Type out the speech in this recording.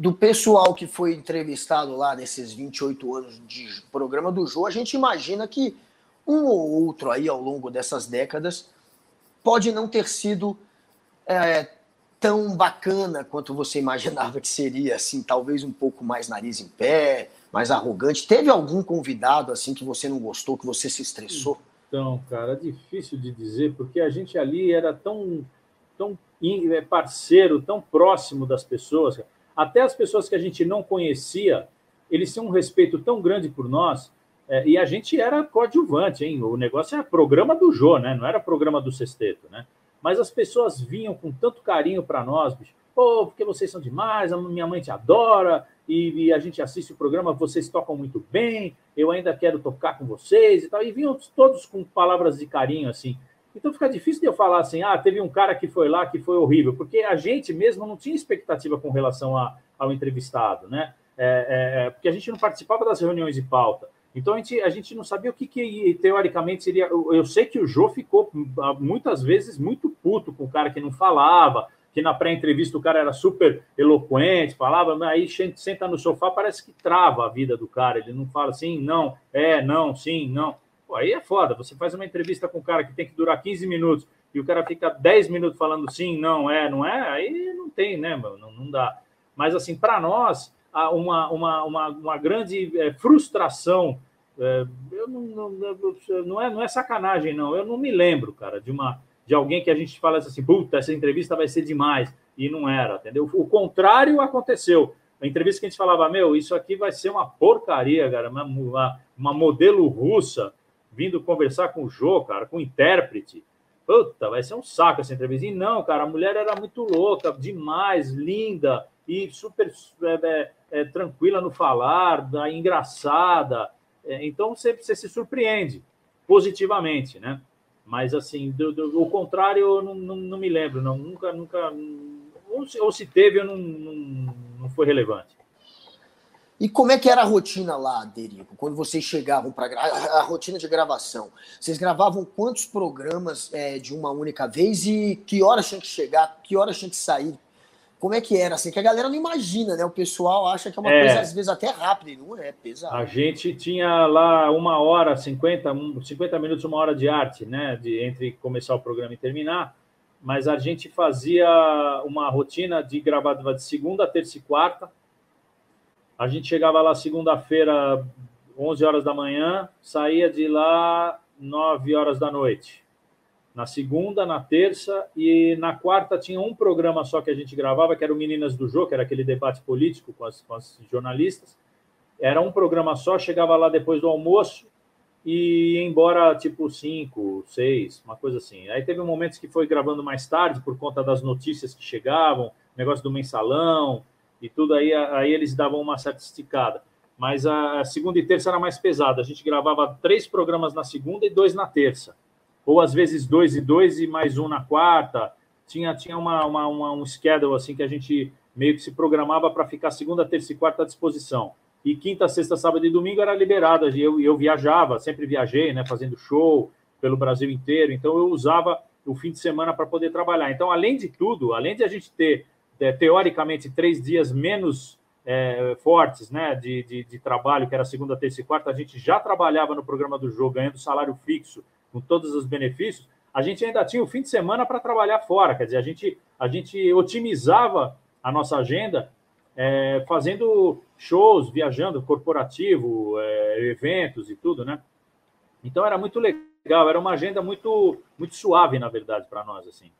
do pessoal que foi entrevistado lá nesses 28 anos de programa do Jô, a gente imagina que um ou outro aí ao longo dessas décadas pode não ter sido é, tão bacana quanto você imaginava que seria, assim, talvez um pouco mais nariz em pé, mais arrogante. Teve algum convidado assim que você não gostou, que você se estressou? Então, cara, difícil de dizer, porque a gente ali era tão, tão é, parceiro, tão próximo das pessoas. Até as pessoas que a gente não conhecia, eles tinham um respeito tão grande por nós, é, e a gente era coadjuvante, hein? O negócio era programa do Jô, né? Não era programa do Sexteto, né? Mas as pessoas vinham com tanto carinho para nós, bicho. Pô, porque vocês são demais, a minha mãe te adora, e, e, a gente assiste o programa, vocês tocam muito bem, eu ainda quero tocar com vocês e tal. E vinham todos com palavras de carinho, assim. Então fica difícil de eu falar assim, ah, teve um cara que foi lá que foi horrível, porque a gente mesmo não tinha expectativa com relação a, ao entrevistado, né? É, é, é porque a gente não participava das reuniões de pauta. Então a gente, a gente não sabia o que, que teoricamente seria. Eu sei que o Jô ficou muitas vezes muito puto com o cara que não falava, que na pré-entrevista o cara era super eloquente, falava, mas aí senta no sofá, parece que trava a vida do cara. Ele não fala assim, não, é, não, sim, não. Pô, aí é foda. Você faz uma entrevista com um cara que tem que durar 15 minutos e o cara fica 10 minutos falando sim, não, é, não é, aí não tem, né, mano? Não, não dá. Mas, assim, para nós, uma, uma, uma, uma grande é, frustração. É, eu não, não, não, é, não é sacanagem, não. Eu não me lembro, cara, de uma de alguém que a gente fala assim, puta, essa entrevista vai ser demais. E não era, entendeu? O contrário aconteceu. A entrevista que a gente falava, meu, isso aqui vai ser uma porcaria, cara, uma, uma, uma modelo russa vindo conversar com o Jô, cara, com o intérprete. Puta, vai ser um saco essa entrevista. E não, cara, a mulher era muito louca, demais, linda e super é, é, é tranquila no falar, engraçada. É, então você, você se surpreende positivamente, né? Mas, assim, do, do, o contrário, eu não, não, não, me lembro, não. Nunca, nunca. Ou se, ou se teve, eu não, não, não foi relevante. E como é que era a rotina lá, Derico, quando vocês chegavam para a, rotina de gravação? Vocês gravavam quantos programas é, de uma única vez e que horas tinha que chegar, que horas tinha que sair? como é que era, assim, que a galera não imagina, né? O pessoal acha que é uma é, coisa, às vezes, até rápida, e não é, pesado. A gente tinha lá uma hora, 50, 50 minutos, uma hora de arte, né? De, entre começar o programa e terminar, mas a gente fazia uma rotina de gravada de segunda, terça e quarta. A gente chegava lá segunda-feira, 11 horas da manhã, saía de lá 9 horas da noite na segunda, na terça e na quarta tinha um programa só que a gente gravava, que era o Meninas do Jô, que era aquele debate político com as, com as jornalistas. Era um programa só, chegava lá depois do almoço e ia embora tipo cinco, seis, uma coisa assim. Aí teve momentos que foi gravando mais tarde por conta das notícias que chegavam, negócio do mensalão e tudo aí, aí eles davam uma certa esticada. Mas a segunda e terça era mais pesada. A gente gravava três programas na segunda e dois na terça ou às vezes dois e dois e mais um na quarta. Tinha, tinha uma, uma, uma um schedule assim que a gente meio que se programava para ficar segunda, terça e quarta à disposição. E quinta, sexta, sábado e domingo era liberado. Eu, eu viajava, sempre viajei, né, fazendo show pelo Brasil inteiro. Então eu usava o fim de semana para poder trabalhar. Então, além de tudo, além de a gente ter é, teoricamente três dias menos é, fortes né, de, de, de, trabalho, que era segunda, terça e quarta, a gente já trabalhava no programa do jogo, ganhando salário fixo com todos os benefícios, a gente ainda tinha o fim de semana para trabalhar fora. Quer dizer, a gente, a gente otimizava a nossa agenda é, fazendo shows, viajando, corporativo, é, eventos e tudo, né? Então era muito legal, era uma agenda muito, muito suave, na verdade, para nós, assim.